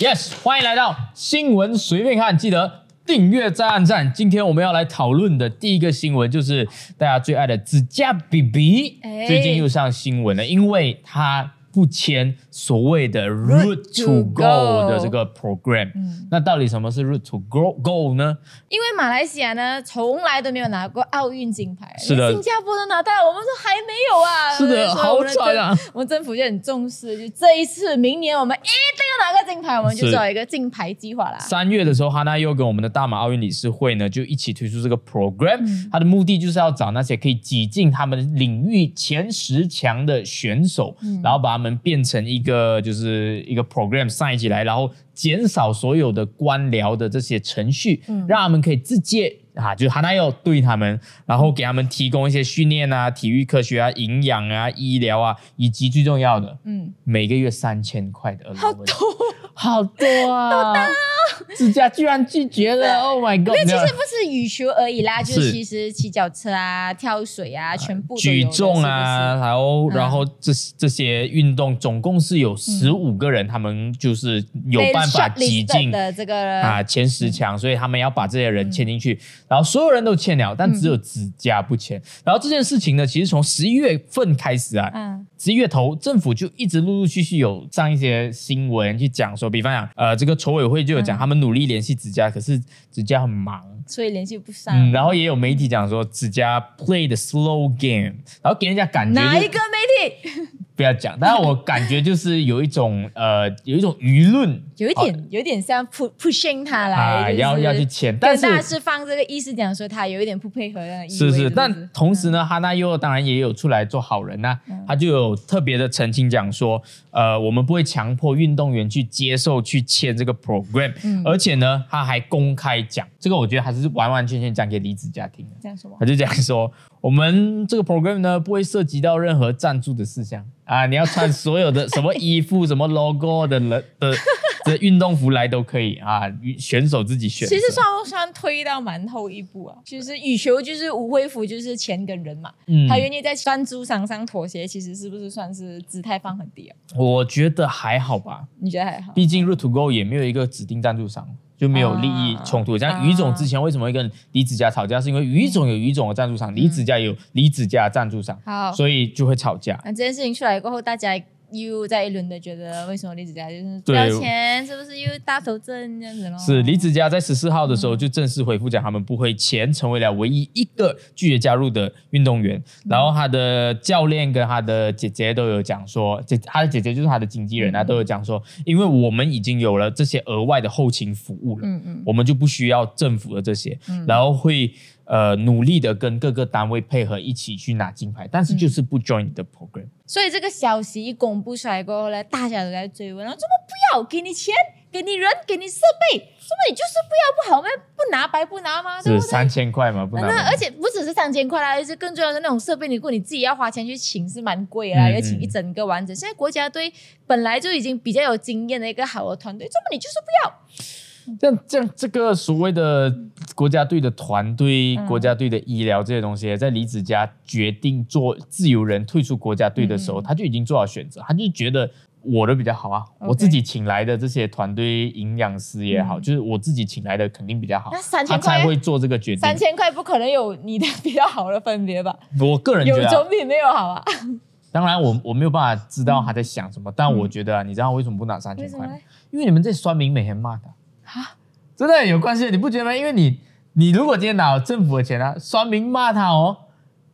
Yes，欢迎来到新闻随便看，记得订阅再按赞。今天我们要来讨论的第一个新闻就是大家最爱的指甲 BB，、哎最近又上新闻了，因为它不签所谓的 Root to to Go Go 的这个 program。那到底什么是 Root to Go Go 呢？因为马来西亚呢，从来都没有拿过奥运金牌，是的新加坡都拿到了，我们说还没有啊。是的好惨啊！我们政府就很重视，就这一次，明年我们一定要拿个金牌，我们就做一个金牌计划啦。三月的时候，哈娜又跟我们的大马奥运理事会呢，就一起推出这个 program，、它的目的就是要找那些可以挤进他们领域前十强的选手，然后把他们变成一个就是一个 program 上一起来，然后减少所有的官僚的这些程序，嗯。让他们可以直接。啊，就是哈娜要对他们，然后给他们提供一些训练啊、体育科学啊、营养啊、医疗啊，以及最重要的，嗯，每个月三千块的好多，好多啊！指甲居然拒绝了，Oh my god！因为其实不是羽球而已啦，就是是其实骑脚车啊、跳水啊，全部举重啊，然后嗯。然后这这些运动总共是有十五个人，他们就是有办法挤进的这个啊前十强，所以他们要把这些人签进去，然后所有人都签了，但只有指甲不签。然后这件事情呢，其实从十一月份开始啊，嗯。十一月头，政府就一直陆陆续续有上一些新闻去讲说，比方讲，呃，这个筹委会就有讲，嗯他们努力联系子佳，可是子佳很忙，所以联系不上。嗯，然后也有媒体讲说，子佳 play the slow game，然后给人家感觉哪一个媒体？不要讲，但是我感觉就是有一种 呃，有一种舆论有一点，有一点像 pu pushing 他来，啊，就是要要去签，但是跟大师放这个意思讲说他有一点不配合的意味。是是，但同时呢，哈纳又当然也有出来做好人呐、嗯。他就有特别的澄清讲说，呃，我们不会强迫运动员去接受去签这个 program，、而嗯且呢，他还公开讲，这个我觉得还是完完全全讲给李子家听的。这样说吗他？就讲说，我们这个 program 呢不会涉及到任何赞助的事项啊，你要穿所有的 什么衣服、什么 logo 的人的的运动服来都可以啊，选手自己选。其实算不算推到蛮后一步啊？其实羽球就是吴恢复，就是钱跟人嘛，嗯他愿意在赞助商上妥协，其实是不是算是姿态放很低啊？我觉得还好吧，你觉得还好？毕竟 Root to Go 也没有一个指定赞助商，就没有利益冲突。像于总之前为什么会跟李子嘉吵架，是因为于总有于总的赞助商，李子嘉有李子嘉的赞助商，好，所以就会吵架。那这件事情出来过后，大家又在一轮的觉得，为什么李子嘉就是不对。要钱，是不是又大头症这样子咯？是李子嘉在十四号的时候就正式回复讲，他们不会钱，成为了唯一一个拒绝加入的运动员。然后他的教练跟他的姐姐都有讲说，姐他的姐姐就是他的经纪人啊，都有讲说，因为我们已经有了这些额外的后勤服务了，嗯嗯。我们就不需要政府的这些，然后会呃努力的跟各个单位配合一起去拿金牌，但是就是不 join 你的 program。所以这个消息一公布出来过后呢，大家都在追问，然后怎么不要给你钱，给你人，给你设备，怎么你就是不要不好吗？不拿白不拿吗？对不对？是三千块嘛？不拿那而且不只是三千块啦，而且更重要的那种设备，你如果你自己要花钱去请是蛮贵的啦，嗯要请一整个完整。现在国家队本来就已经比较有经验的一个好的团队，怎么你就是不要？这样这样，这个所谓的国家队的团队、嗯国家队的医疗这些东西，在李子嘉决定做自由人退出国家队的时候，嗯他就已经做好选择，他就觉得我的比较好啊我自己请来的这些团队营养师也好，嗯就是我自己请来的肯定比较好那，3000他才会做这个决定三。千块不可能有你的比较好的分别吧？我个人觉有得啊、总比没有好啊？当然我我没有办法知道他在想什么，但我觉得啊，你知道为什么不拿三千块？因为你们这酸民每天骂他，啊真的有关系，你不觉得吗？因为你你如果今天拿了政府的钱啊，酸民骂他哦，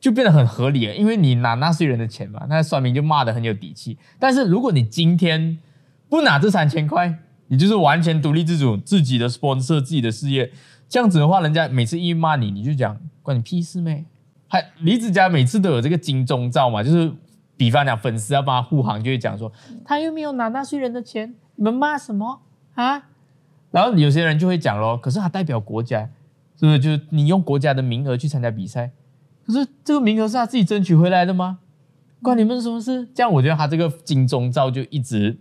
就变得很合理了，因为你拿纳税人的钱嘛，那酸民就骂的很有底气。但是如果你今天不拿这三千块，你就是完全独立自主，自己的 sponsor 自己的事业，这样子的话，人家每次一骂你，你就讲关你屁事没？还李子嘉每次都有这个金钟罩嘛，就是比方讲粉丝要帮他护航，就会讲说他又没有拿纳税人的钱，你们骂什么啊？然后有些人就会讲咯，可是他代表国家，是不是？就是你用国家的名额去参加比赛，可是这个名额是他自己争取回来的吗？关你们什么事？这样我觉得他这个金钟罩就一直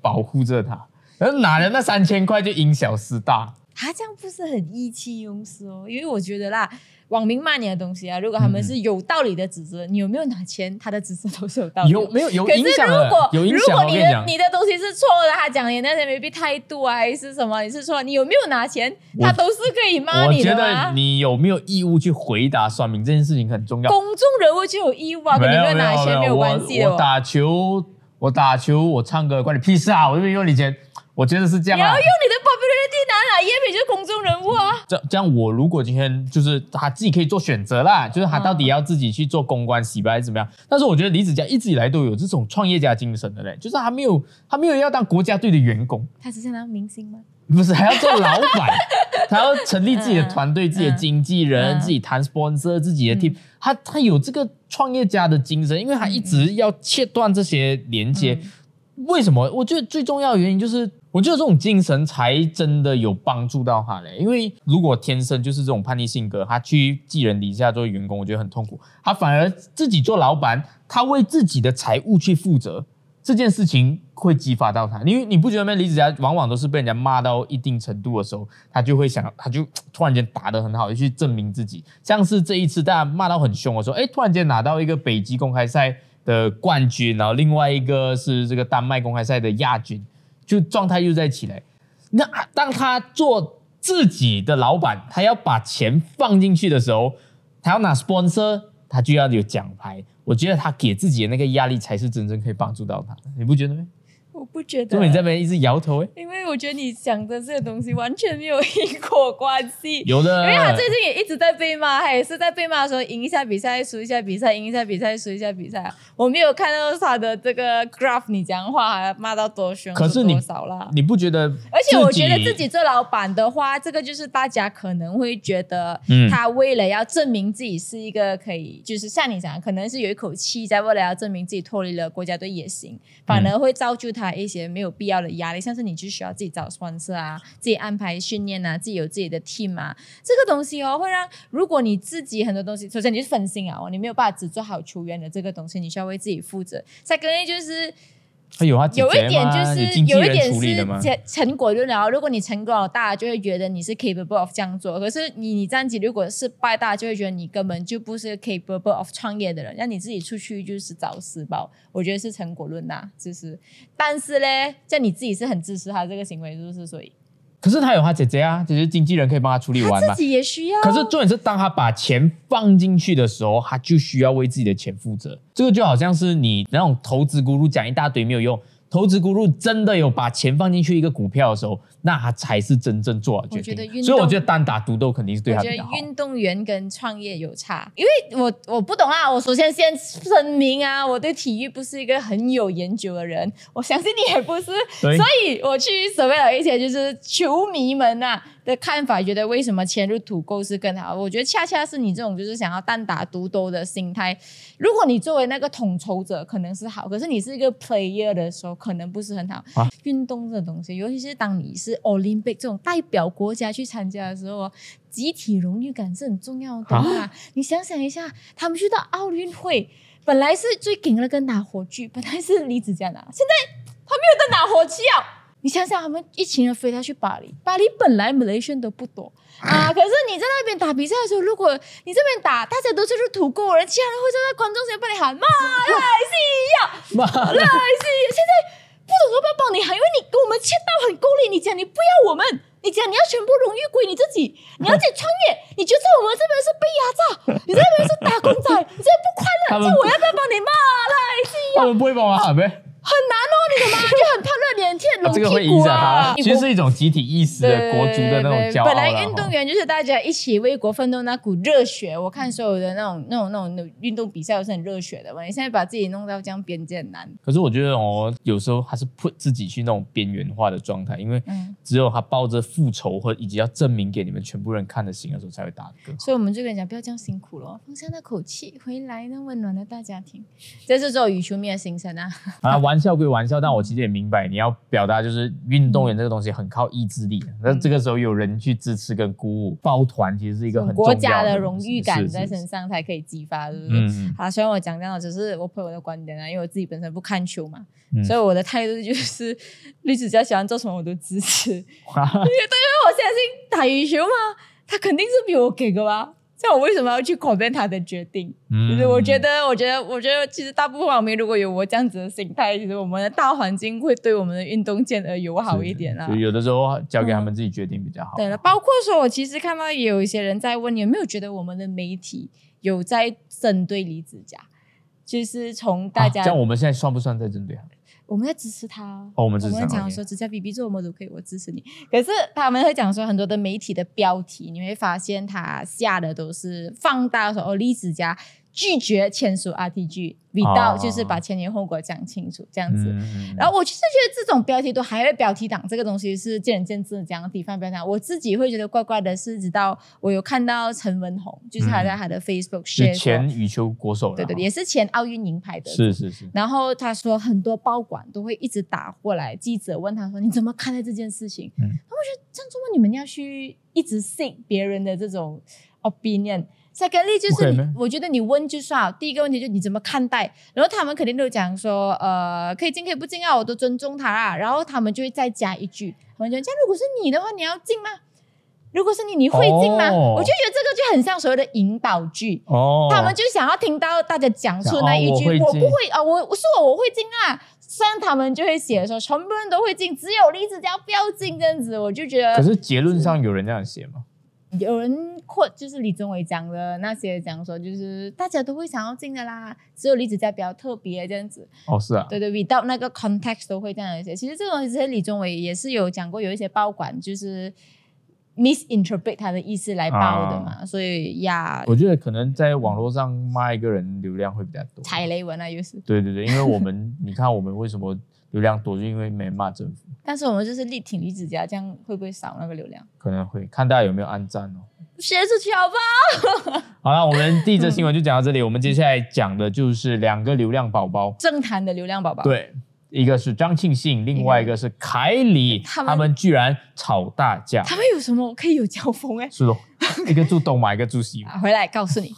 保护着他，然后拿了那三千块就因小失大。他这样不是很意气用事哦？因为我觉得啦，网民骂你的东西啊，如果他们是有道理的指责，你有没有拿钱，他的指责都是有道理。有没有有可是影响的如果？有影响，如果你的你的东西是错的，他讲你那些 maybe 态度啊还是什么，你是错，你有没有拿钱，他都是可以骂你的我觉得。你有没有义务去回答算命这件事情很重要。公众人物就有义务啊，跟你有没有拿钱没有关系。我我打球，我打球，我唱歌，关你屁事啊！我又没用你钱，我觉得是这样啊你要用。你的叶美就是公众人物啊。这这样，我如果今天就是他自己可以做选择啦，就是他到嗯底要自己去做公关洗白还是怎么样？但是我觉得李子嘉一直以来都有这种创业家精神的嘞，就是他没有他没有要当国家队的员工，他只是当明星吗？不是还要做老板，他要成立自己的团队、嗯自己的经纪人、嗯自己谈 sponsor、自己的 team，、他他有这个创业家的精神，因为他一直要切断这些连接。嗯为什么？我觉得最重要的原因就是，我觉得这种精神才真的有帮助到他嘞。因为如果天生就是这种叛逆性格，他去寄人篱下做员工，我觉得很痛苦。他反而自己做老板，他为自己的财务去负责，这件事情会激发到他。因为你不觉得吗？李子嘉往往都是被人家骂到一定程度的时候，他就会想，他就突然间打得很好，就去证明自己。像是这一次大家骂到很凶的时候，哎，突然间拿到一个北极公开赛的冠军，然后另外一个是这个丹麦公开赛的亚军，就状态又在起来。那当他做自己的老板，他要把钱放进去的时候，他要拿 sponsor，他就要有奖牌。我觉得他给自己的那个压力才是真正可以帮助到他的，你不觉得吗？我不觉得。怎么你这边一直摇头？哎，因为我觉得你讲的这个东西完全没有因果关系。有的，因为他最近也一直在被骂，他也是在被骂的时候赢一下比赛，输一下比赛，赢一下比赛，输一下比赛。我没有看到他的这个 graph，你讲话还骂到多凶，可是你多少啦？你不觉得？而且我觉得自己做老板的话，这个就是大家可能会觉得嗯，他为了要证明自己是一个可以，就是像你讲的，可能是有一口气在为了要证明自己脱离了国家队也行，反而会造就他一些没有必要的压力，像是你就需要自己找双车啊，自己安排训练啊，自己有自己的 team 啊，这个东西哦，会让如果你自己很多东西，首先你是分心啊，哦，你没有办法只做好球员的这个东西，你需要为自己负责。再跟就是有一点就是有一点是？成成果论了。如果你成果了，大家就会觉得你是 capable of 这样做。可是你你这样子如果失败，大家就会觉得你根本就不是 capable of 创业的人，让你自己出去就是找死包。我觉得是成果论呐，就是。但是嘞，像你自己是很支持他这个行为，是不是？所以可是他有他姐姐啊，姐姐经纪人可以帮他处理完嘛他自。己也需要。可是重点是，当他把钱放进去的时候，他就需要为自己的钱负责。这个就好像是你那种投资咕噜讲一大堆没有用，投资股路真的有把钱放进去一个股票的时候，那他才是真正做好决定。所以我觉得单打独斗肯定是对我觉得他比较好。运动员跟创业有差，因为我我不懂啊。我首先先声明啊，我对体育不是一个很有研究的人，我相信你也不是，对所以我去所谓的一些就是球迷们呐、的看法，觉得为什么潜入土沟是更好？我觉得恰恰是你这种就是想要单打独斗的心态。如果你作为那个统筹者，可能是好，可是你是一个 player 的时候，可能不是很好。啊运动这东西，尤其是当你是 Olympic 这种代表国家去参加的时候哦，集体荣誉感是很重要的？你想想一下，他们去到奥运会，本来是最顶的跟拿火炬，本来是李子嘉拿，现在他没有在拿火炬啊。你想想，他们一群人飞他去巴黎，巴黎本来 Malaysian 都不多 啊，可是你在那边打比赛的时候，如果你这边打，大家都是土狗人，其他人会站在观众席帮你喊马 来西亚，妈。马来西亚，现在不懂要不要帮你喊，因为你跟我们签到很够力，你讲你不要我们，你讲你要全部荣誉归你自己，你要自己创业，你觉得我们这边是被压榨，你这边是打工仔，你这边不快乐，这我要不要帮你马来西亚？他们不会帮我喊呗？很难哦，你懂吗？就很怕热脸贴冷这个会影响他啊。，其实是一种集体意识的国足的那种骄傲啦本来运动员就是大家一起为国奋斗那股热血，我看所有的那种、那种、那种那种运动比赛都是很热血的嘛。你现在把自己弄到这样边界很难。可是我觉得哦，有时候还是 put 自己去那种边缘化的状态，因为嗯只有他抱着复仇或以及要证明给你们全部人看的心的时候，才会打歌。所以我们就跟你讲，不要这样辛苦了，放下那口气，回来那温暖的大家庭。这是做羽球迷的心声啊。啊，玩笑归玩笑，但我其实也明白你要表达就是运动员这个东西很靠意志力，那、这个时候有人去支持跟鼓舞，抱团其实是一个很国家的的荣誉感在身上。才可以激发，是不是？好，虽然我讲这样的只是我朋友的观点啊，因为我自己本身不看球嘛，嗯所以我的态度就是绿子家喜欢做什么我都支持，因为嗯我相信打羽球嘛，他肯定是比我给的吧。像我为什么要去 comment 他的决定？就是我觉得，我觉得，我觉得，其实大部分网民如果有我这样子的心态，其实我们的大环境会对我们的运动健儿友好一点啊。有的时候交给他们自己决定比较好。对了，包括说我其实看到也有一些人在问，有没有觉得我们的媒体有在针对李子嘉？就是从大家，像我们现在算不算在针对他？我们在支持他，哦，我们支持他。我们讲说，只要 B B 做什么都可以，我支持你。可是他们会讲说，很多的媒体的标题，你会发现他下的都是放大说哦，李子嘉。拒绝签署 RTG，比到就是把前因后果讲清楚这样子。然后我其实觉得这种标题都还会标题党，这个东西是见仁见智，这样地方标题党。我自己会觉得怪怪的，是直到我有看到陈文宏，就是他在他的 Facebook share，前羽球国手，对对，也是前奥运银牌的，是是是。然后他说很多报馆都会一直打过来，记者问他说你怎么看待这件事情？嗯，我觉得这样做你们要去一直信别人的这种 opinion。Secondly，就是我觉得你问就算。第一个问题就你怎么看待？然后他们肯定都讲说，呃，可以进可以不进啊，我都尊重他啦。然后他们就会再加一句，他们讲，这样如果是你的话，你要进吗？如果是你，你会进吗？我就觉得这个就很像所谓的引导句。哦。他们就想要听到大家讲出那一句，我不会啊，我我是我我会进啊。虽然他们就会写说，全部人都会进，只有李子嘉不要进这样子，我就觉得。可是结论上有人这样写吗？有人或就是李宗伟讲的那些讲说，就是大家都会想要进的啦，只有李子嘉比较特别这样子。哦，是啊，对对，without 那个 context 都会这样一些。其实这种其实李宗伟也是有讲过，有一些报馆就是 misinterpret 他的意思来报的嘛，所以呀，我觉得可能在网络上骂一个人流量会比较多。踩雷文啊，又是。对对对，因为我们 你看我们为什么？流量多就因为没骂政府，但是我们就是力挺李子嘉，这样会不会少那个流量？可能会看大家有没有按赞哦。学出去好不好？好了，我们第一则新闻就讲到这里。我们接下来讲的就是两个流量宝宝，政坛的流量宝宝。对，一个是张庆信，另外一个是凯里，他们居然吵大架。他们有什么可以有交锋？哎，是哦，一个住东马，一个住西马。回来告诉你。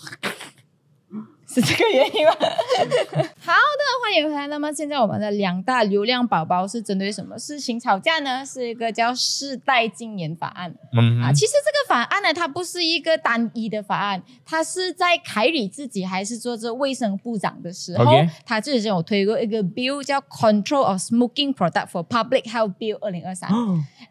是这个原因吗？好的，欢迎回来。那么现在我们的两大流量宝宝是针对什么事情吵架呢？是一个叫世代禁言法案。嗯啊，其实这个法案呢，它不是一个单一的法案，它是在凯里自己还是做这卫生部长的时候，他之前有推过一个 bill 叫 Control of Smoking Product for Public Health Bill 二零二三。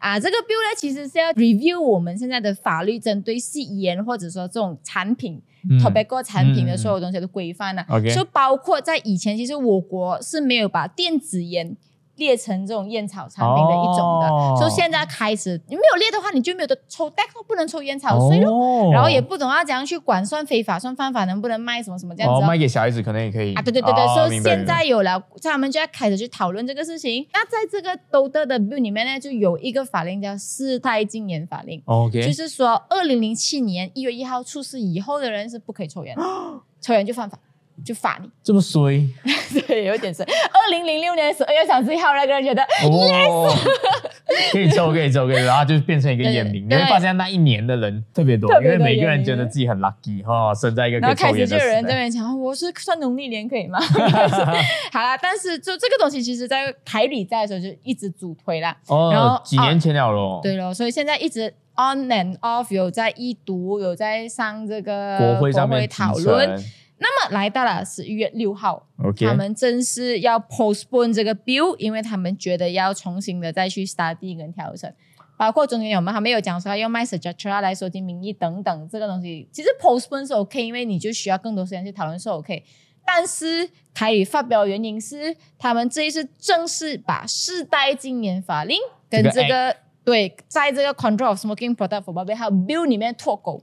啊，这个 bill 呢，其实是要 review 我们现在的法律，针对吸烟或者说这种产品。Tobacco 产品的所有东西都规范了，就包括在以前，其实我国是没有把电子烟。列成这种烟草产品的一种的，所以现在开始你没有列的话，你就没有的抽，但不能抽烟草税喽。然后也不懂要怎样去管，算非法算犯法，能不能卖什么什么这样子？卖给小孩子可能也可以啊。对对对对，所以现在有了，他们就要开始去讨论这个事情。那在这个都德的 bill 里面呢，就有一个法令叫世态禁烟法令。OK，就是说，二零零七年一月一号出事以后的人是不可以抽烟的，抽烟就犯法。就罚你这么衰，对，有点衰。二零零六年十二月三十一号，那个人觉得，yes，可以抽，可以抽，可以，然后就变成一个烟民。你会发现那一年的人特别多，因为每个人觉得自己很 lucky 哈，生在一个可以抽烟的然后开始就有人在那边讲，我是算农历年可以吗？好啦，但是就这个东西，其实在台里在的时候就一直主推啦。哦，然后几年前了咯。对咯，所以现在一直 on and off 有在一读，有在上这个国会上面讨论。那么来到了十一月六号，他们正式要 postpone 这个 bill，因为他们觉得要重新的再去 study 跟调整，包括中间有没有还没有讲说要卖 suggestion 来收集民意等等这个东西，其实 postpone 是 OK，因为你就需要更多时间去讨论是 OK。但是凯宇发表原因是，他们这一次正式把世代禁烟法令跟这个对，在这个 control of smoking product for public health bill 里面脱钩。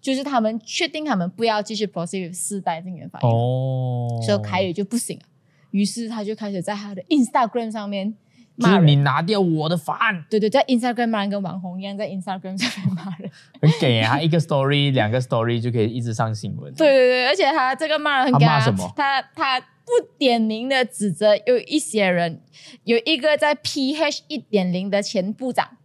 就是他们确定他们不要继续 proceed 四代禁烟法哦，所以凯宇就不行了，于是他就开始在他的 Instagram 上面骂人，你拿掉我的法案，对对，在 Instagram 骂人跟网红一样，在 Instagram 上面骂人，很给啊，一个 story 两个 story 就可以一直上新闻，对对对，而且他这个骂人很骂什么？他他不点名的指责有一些人，有一个在 PH 一点零的前部长。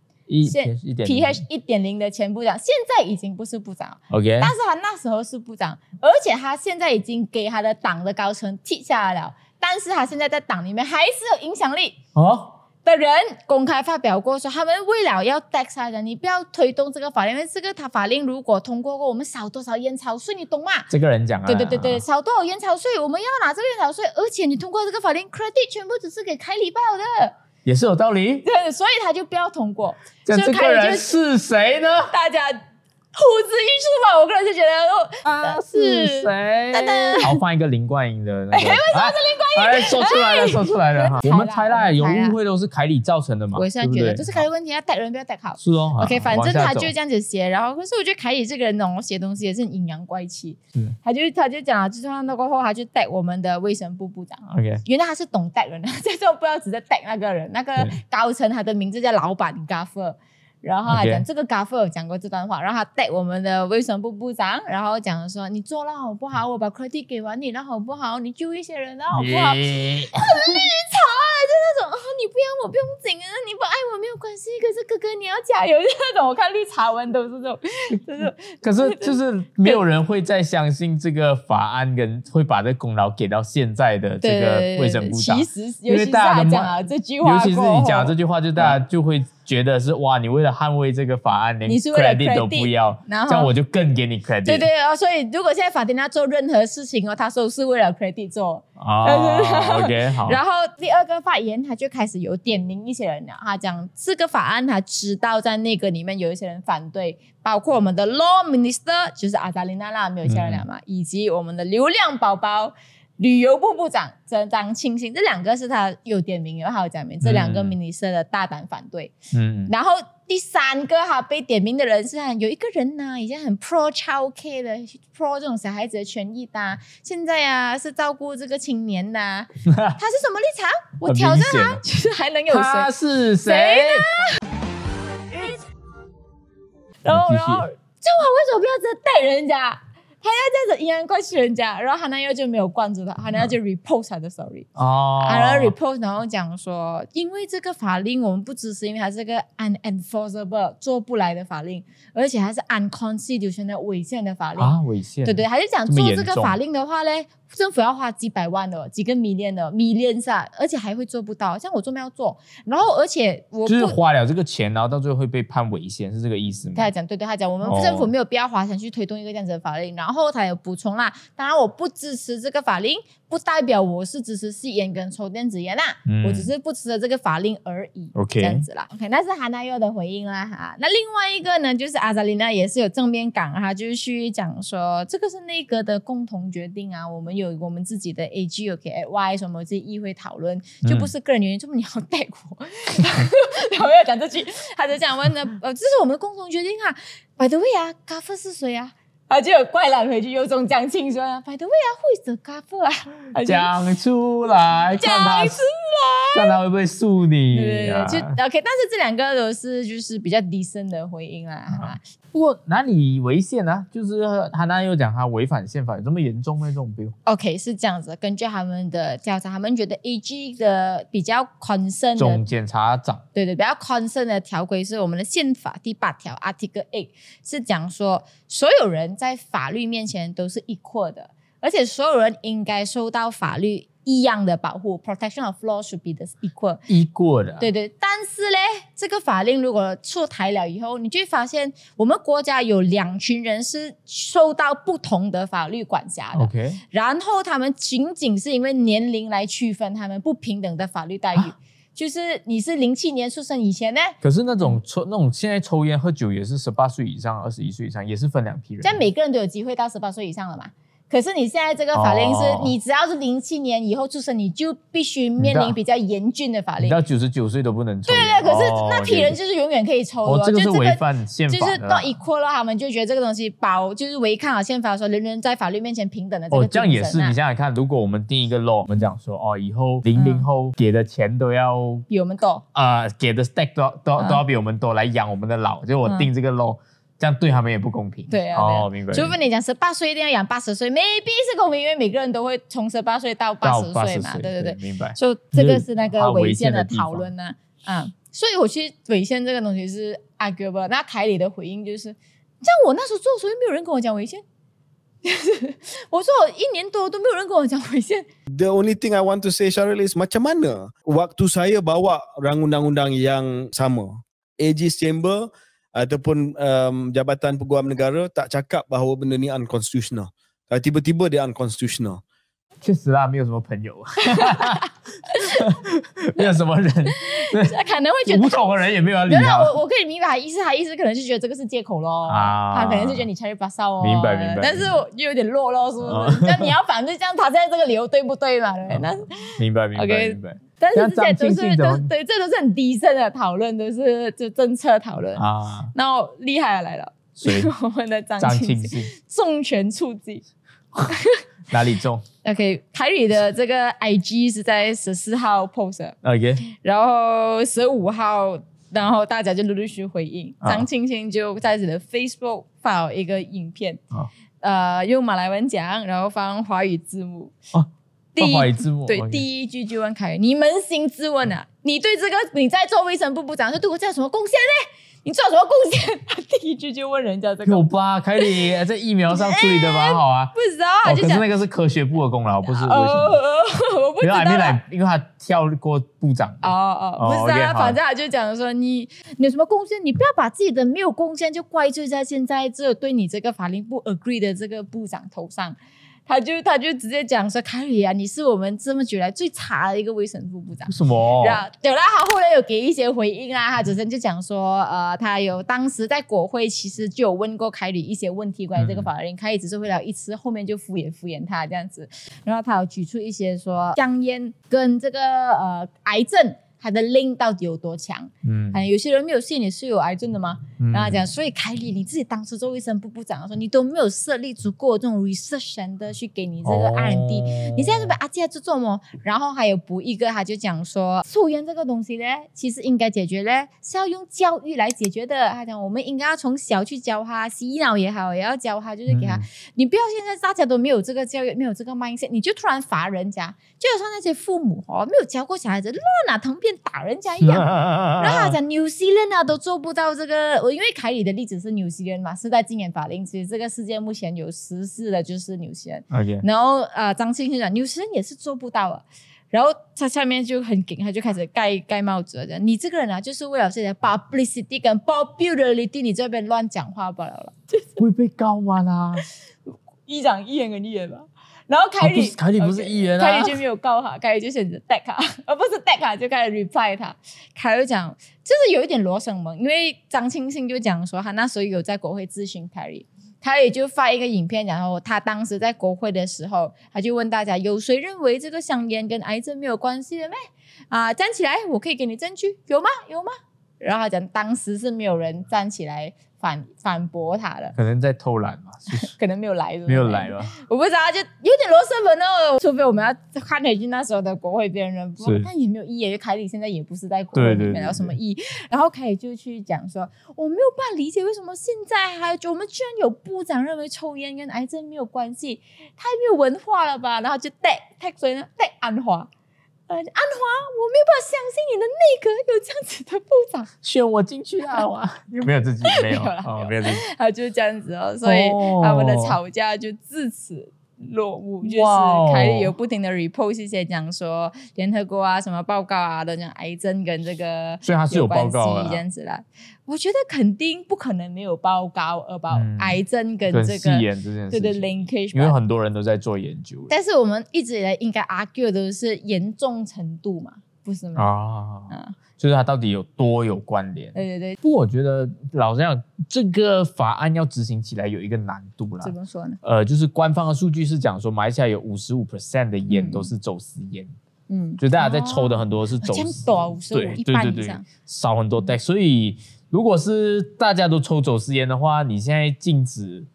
现 P H 一点零的前部长，现在已经不是部长，OK，但是他那时候是部长，而且他现在已经给他的党的高层踢下来了，但是他现在在党里面还是有影响力哦。的人公开发表过说，他们为了要 tax 他的，你不要推动这个法令，因为这个他法令如果通过过，我们少多少烟草税，你懂吗？这个人讲啊，对对对对，少多少烟草税，我们要拿这个烟草税，而且你通过这个法令，credit 全部只是给凯里报的，也是有道理。对，所以他就不要通过。这这个人是谁呢？大家。呼之欲出吧，我个人就觉得哦，啊是谁？好，换一个林冠英的那个，为什么是林冠英？哎，说出来了，说出来了哈。我们猜啦，有误会都是凯里造成的嘛？我现在觉得这是凯里问题，要带人不要带好。是哦，OK，反正他就这样子写，然后可是我觉得凯里这个人哦，写东西也是阴阳怪气。嗯，他就他就讲了，就算那过后，他就带我们的卫生部部长。OK，原来他是懂带人的，这时候不知道只是带那个人，那个高层，他的名字叫老板 Gaffer。然后他讲这个 g a f f e r 有讲过这段话，然后他带我们的卫生部部长，然后讲说你做了好不好？我把 credit 给完你了好不好？你救一些人了好不好？很绿茶，就那种啊你不要我不用紧啊，你不爱我没有关系，可是哥哥你要加油，就那种我看绿茶文都是这种，就 是。可是就是没有人会再相信这个法案跟会把这功劳给到现在的这个卫生部长，其实因为大家讲了这句话，尤其是你讲这句话，就大家就会。觉得是哇，你为了捍卫这个法案，连 credit 都不要，这样我就更给你 credit。对对啊，所以如果现在法庭他做任何事情哦，他说是为了 credit 做。哦，OK 好。然后第二个发言，他就开始有点名一些人了，他讲这个法案他知道在那个里面有一些人反对，包括我们的 Law Minister 就是阿扎琳娜啦，没有下来了嘛，以及我们的流量宝宝。旅游部部长张清新，这两个是他有点名，有还有讲名，这两个 minister 的大胆反对。嗯，然后第三个哈被点名的人是有一个人呢，以前很 pro child care 的，pro 这种小孩子的权益的，现在啊是照顾这个青年的，他是什么立场？我挑战他，其实还能有谁？他是谁呢？然后，然后，这我为什么不要直接带人家？他要这样子阴阳怪气人家，然后他男友就没有惯住他，他男友就 report 他的 story，哦，然后 report 然后讲说，因为这个法令我们不支持，因为它是个 unenforceable 做不来的法令，而且还是 unconstitutional 违宪的法令。啊，违宪，对对，他就讲做这个法令的话嘞。政府要花几百万的，几个 million 的 millions 啊，而且还会做不到。像我做没要做，然后而且我就是花了这个钱，然后到最后会被判违宪，是这个意思吗？他讲对对，他讲我们政府没有必要花钱去推动一个这样子的法令。然后他有补充啦，当然我不支持这个法令。不代表我是支持吸烟跟抽电子烟啦，我只是不支持的这个法令而已。OK，这样子啦。OK，那是韩奈佑的回应啦哈。那另外一个呢，就是阿扎琳娜也是有正面感哈，就是去讲说这个是内阁的共同决定啊，我们有我们自己的 AG OK Y 什么这议会讨论，就不是个人原因，这么你要带我，然后要讲这句，他就讲问呢，呃，这是我们的共同决定啊。By the way 啊，咖啡是谁啊？啊，就有怪懒回去，有种讲清楚啊，By the way 啊，Who is the 啊？讲出来，讲出来，看他会不会诉你？对，就 OK。但是这两个都是就是比较低声的回应啦。不过哪里违宪呢？就是他那又讲他违反宪法，有这么严重吗？这种标？OK，是这样子。根据他们的调查，他们觉得 AG 的比较 concern 总检察长，对对，比较 concern 的条规是我们的宪法第八条 Article Eight，是讲说所有人。在法律面前都是 equal 的，而且所有人应该受到法律一样的保护。Protection of law should be the equal equal 的。对对，但是呢，这个法令如果出台了以后，你就会发现我们国家有两群人是受到不同的法律管辖的。OK，然后他们仅仅是因为年龄来区分他们不平等的法律待遇。就是你是零七年出生以前呢？可是那种抽那种现在抽烟喝酒也是十八岁以上、二十一岁以上，也是分两批人。现在每个人都有机会到十八岁以上了嘛？可是你现在这个法令是，你只要是零七年以后出生，你就必须面临比较严峻的法令。到九十九岁都不能抽。对对，可是那批人就是永远可以抽的，这个是违反宪法就是到 equal 了，他们就觉得这个东西保就是违抗了宪法，说人人在法律面前平等的这个哦，这样也是。你想想看，如果我们定一个 law，我们讲说哦，以后零零后给的钱都要比我们多啊，给的 stack 都都都要比我们多来养我们的老，就我定这个 law。这样对他们也不公平。对啊，哦，明白。除非你讲十八岁一定要养八十岁，maybe 是公平，因为每个人都会从十八岁到八十岁嘛。对对对，明白。所以这个是那个违宪的讨论呢。啊，所以我去违宪这个东西是 arguable。那凯里的回应就是，像我那时候做，所以没有人跟我讲违宪。我说我一年多都没有人跟我讲违宪。The only thing I want to say Syaril is macam mana waktu saya bawa rang undang-undang yang sama. AG's Chamber ataupun um, Jabatan Peguam Negara tak cakap bahawa benda ni unconstitutional. Tiba-tiba dia unconstitutional. 确实啦，没有什么朋友，没有什么人，可能会觉得无统的人也没有要理没有啦，他。我我可以明白他意思，他意思可能是觉得这个是借口咯，啊他可能是觉得你 cherry 巴少哦，明白明白但是我又有点弱咯，是不啊是？那你要反对这样，他现在这个理由对不对嘛？对，那明白明白明白但是这些都是都庆怎么对，这都是很低声的讨论，都是就政策讨论。啊！然后厉害的来了，谁？我们的张张庆庆庆信重拳出击。哪里中 OK，凯里的这个 IG 是在十四号 post。OK，然后十五号，然后大家就陆陆续续回应。啊张青青就在自己的 Facebook 发了一个影片，啊呃，用马来文讲，然后放华语字幕。啊，第一放华语字幕对第一句就问凯：“你扪心自问啊，你对这个你在做卫生部部长，是对国家有什么贡献呢？你做什么贡献？”他第一句就问人家这个，有吧？凯里 在疫苗上处理的蛮好啊。不知道啊，哦，就讲可是那个是科学部的功劳，不是。我不知道因为还没啊。来，因为他跳过部长。哦哦，哦不是啊，好反正他就讲说你你有什么贡献，你不要把自己的没有贡献就怪罪在现在这对你这个法令部 agree 的这个部长头上。他就他就直接讲说，凯里啊，你是我们这么久来最差的一个卫生部部长。什么？然后，对啦，他后来有给一些回应啊，他只是就讲说，呃，他有当时在国会其实就有问过凯里一些问题关于这个法令，凯里只是回了一次，后面就敷衍敷衍他这样子。然后他有举出一些说香烟跟这个呃癌症它的 link 到底有多强？嗯啊，有些人没有信你是有癌症的吗？嗯然后讲，所以凯里你自己当时做卫生部部长的时候，你都没有设立足够的这种 research center 去给你这个 R&D，、你现在是不是阿姐在做么？然后还有补一个，他就讲说，抽烟这个东西呢，其实应该解决呢，是要用教育来解决的。他讲，我们应该要从小去教他，洗脑也好，也要教他，就是给他，嗯你不要现在大家都没有这个教育，没有这个 mindset，你就突然罚人家，就好像那些父母哦，没有教过小孩子，乱拿藤片打人家一样。然后他讲 New Zealand 啊都做不到这个，我因为凯里的例子是 New Zealand 嘛，是在禁烟法令，其实这个世界目前有实施的就是 New Zealand。然后呃，张庆庆讲 New Zealand 也是做不到啊。然后他下面就很紧，他就开始盖盖帽子了，讲你这个人啊，就是为了这些 publicity 跟 popularity，你这边乱讲话罢了了，会被告吗啦？一长一言跟一言吧。然后凯里，凯里不是议员啊凯里就没有告他，凯里就选择 deck 他，而不是 deck 他，就开始 reply 他。凯里讲，就是有一点罗生门，因为张庆庆就讲说，他那时候有在国会咨询凯里，凯里就发一个影片，然后他当时在国会的时候，他就问大家，有谁认为这个香烟跟癌症没有关系的没？啊，站起来，我可以给你证据，有吗？有吗？然后他讲，当时是没有人站起来反反驳他的，可能在偷懒嘛，可能没有来，没有来。吧。我不知道，就有点罗生门哦。除非我们要看回去那时候的国会辩论，不是但也没有意义，凯里现在也不是在国会里面，有什么意义？然后凯里就去讲说，我没有办法理解为什么现在还我们居然有部长认为抽烟跟癌症没有关系，太没有文化了吧？然后就带带谁呢？带安华。呃，安华，我没有办法相信你的内阁有这样子的部长，选我进去啊！哇，没有自己，没有 没有啦哦，没有自己。他就是这样子哦，所以哦他们的吵架就自此落伍。就是哇哦。凯里有不停的 repost 一些讲说联合国啊什么报告啊的讲癌症跟这个，所以他是有报告的啦。这样子啦。我觉得肯定不可能没有报告 about 嗯。癌症跟跟这个对对事情，linkage，因为很多人都在做研究。但是我们一直以来应该 argue 的是严重程度嘛，不是吗？啊，啊，就是它到底有多有关联。对对对，不过我觉得老实讲，这个法案要执行起来有一个难度啦怎。么说呢？呃，就是官方的数据是讲说，马来西亚有五十五 percent 的烟嗯都是走私烟，嗯，就大家在抽的很多是走私，多啊55对对对对少很多所以如果是大家都抽走私烟的话，你现在禁止。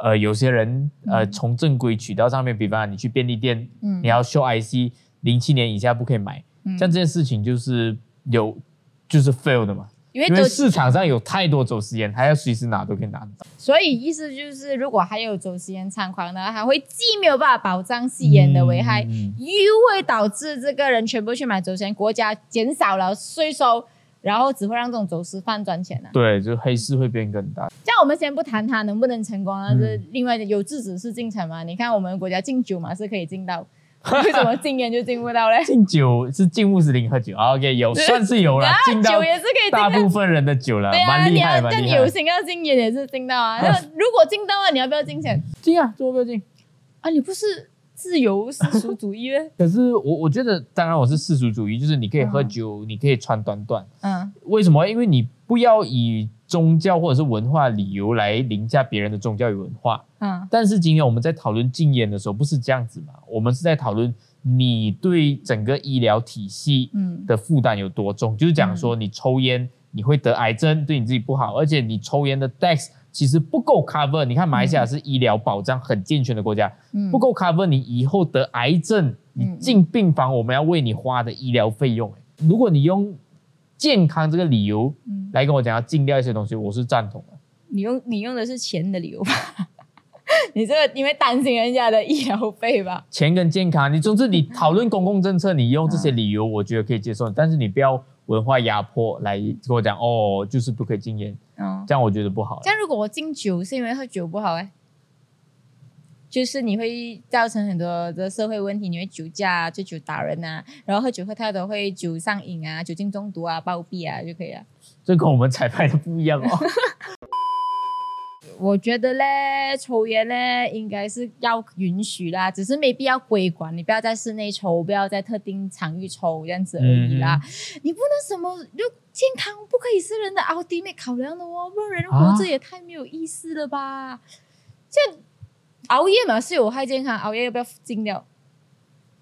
呃，有些人呃嗯从正规渠道上面，比方你去便利店，嗯你要秀 IC，零七年以下不可以买，嗯像这件事情就是有就是 fail 的嘛，因因为市场上有太多走私烟，还要随时拿都可以拿得到。所以意思就是，如果还有走私烟猖狂呢，还会既没有办法保障吸烟的危害，嗯又会导致这个人全部去买走私烟，国家减少了税收，然后只会让这种走私犯赚钱啊。对，就黑市会变更大。这样我们先不谈它能不能成功啊，嗯这另外的有制止是进程嘛？你看我们国家禁酒嘛是可以禁到，为什么禁烟就禁不到嘞？禁酒是禁穆斯林喝酒啊，OK，有 算是有了啊，，禁到酒也是可以。大部分人的酒了，对啊，蛮厉害，蛮厉害但有。心要禁烟也是禁到啊。那 如果禁到了，你要不要禁钱禁啊，做不要禁？啊？你不是自由世俗主义咩？可是我我觉得，当然我是世俗主义，就是你可以喝嗯酒，你可以穿短短，嗯为什么？因为你不要以宗教或者是文化理由来凌驾别人的宗教与文化。嗯但是今天我们在讨论禁烟的时候，不是这样子嘛？我们是在讨论你对整个医疗体系嗯的负担有多重，就是讲说你抽烟你会得癌症，对你自己不好，而且你抽烟的 tax 其实不够 cover。你看马来西亚是医疗保障很健全的国家，嗯不够 cover 你以后得癌症，你嗯进病房我们要为你花的医疗费用。如果你用健康这个理由嗯，来跟我讲要禁掉一些东西，我是赞同的。你用你用的是钱的理由吧？你这个因为担心人家的医疗费吧？钱跟健康，你总之你讨论公共政策，你用这些理由，我觉得可以接受，但是你不要文化压迫来跟我讲哦，就是不可以禁烟，嗯，这样我觉得不好这。样如果我敬酒是因为喝酒不好哎，就是你会造成很多的社会问题，你会酒驾、啊、醉酒打人啊，然后喝酒喝太多会酒上瘾啊、酒精中毒啊、暴毙啊就可以了。这跟我们彩排的不一样哦。我觉得嘞，抽烟嘞应该是要允许啦，只是没必要规管，你不要在室内抽，不要在特定场域抽这样子而已啦。你不能什么就健康不可以是人的 ultimate 考量的哦，不然人活着也太没有意思了吧？这样熬夜嘛是有害健康，熬夜要不要禁掉？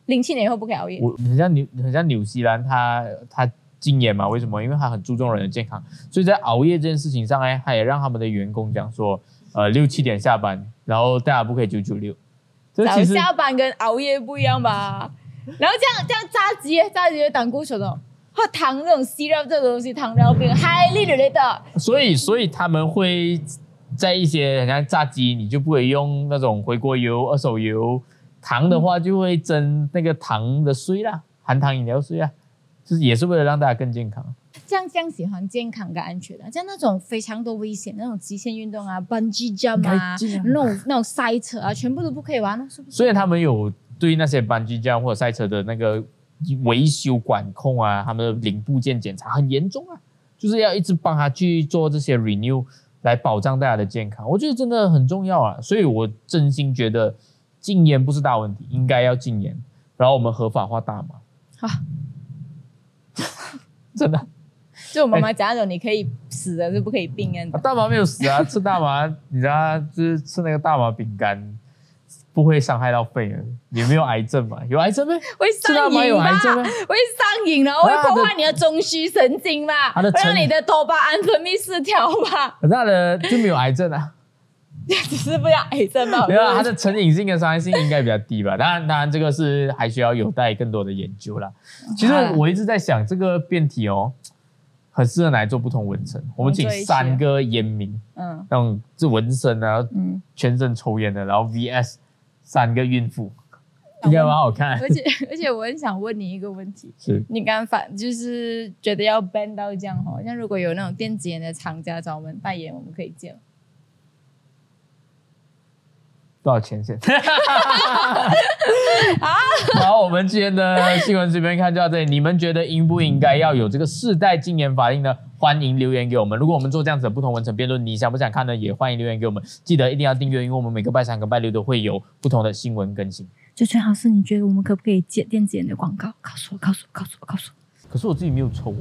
零七年以后不可以熬夜。我很像纽很像纽西兰，它它禁烟嘛？为什么？因为他很注重人的健康，所以在熬夜这件事情上呢，他也让他们的员工讲说，呃，六七点下班，然后大家不可以九九六。这早下班跟熬夜不一样吧？然后这样这样炸鸡，炸鸡的胆固醇哦，喝糖这种息肉这种东西，糖尿病 highly related。所以所以他们会在一些很像炸鸡，你就不可以用那种回锅油、二手油。糖的话就会增那个糖的税啦，含糖饮料税啊，就是也是为了让大家更健康。这样这样喜欢健康跟安全的，像那种非常多危险那种极限运动啊，bungee jump 啊那种那种赛车啊，全部都不可以玩了，是不是？所以他们有对那些班机这或者赛车的那个维修管控啊，他们的零部件检查很严重啊，就是要一直帮他去做这些 renew 来保障大家的健康。我觉得真的很重要啊，所以我真心觉得禁烟不是大问题，应该要禁烟，然后我们合法化大麻。啊，真的，就我妈妈讲那种你可以死的，是不可以病啊。大麻没有死啊，吃大麻，你知道，就是吃那个大麻饼干。不会伤害到肺的，也没有癌症嘛？有癌症咩？会上瘾吧？有癌症咩？会上瘾，然后会破坏你的中枢神经吧？会它的成让你的多巴胺分泌失调吧？可是他的就没有癌症啊。只是不要癌症吧？没有啊，它的成瘾性跟伤害性应该比较低吧？当然，当然这个是还需要有待更多的研究啦。其实我一直在想，这个辩题哦，很适合拿来做不同纹身。我们请三个烟民，嗯那种是纹身啊，嗯，全身抽烟的，然后 VS 三个孕妇，应该蛮好看。而且而且我很想问你一个问题，是你刚反就是觉得要 ban 到这样哦，像如果有那种电子烟的厂家找我们代言，我们可以接吗。多少钱先？好，我们今天的新闻随便看就到这里。你们觉得应不应该要有这个世代禁言法令呢？欢迎留言给我们。如果我们做这样子的不同文成辩论，你想不想看呢？也欢迎留言给我们。记得一定要订阅，因为我们每个拜三跟拜六都会有不同的新闻更新。就最好是你觉得我们可不可以接电子烟的广告？告诉我，告诉我，告诉我，告诉我。可是我自己没有抽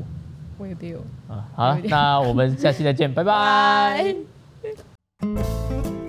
我也没有。啊。好，那我们下期再见，拜拜。拜。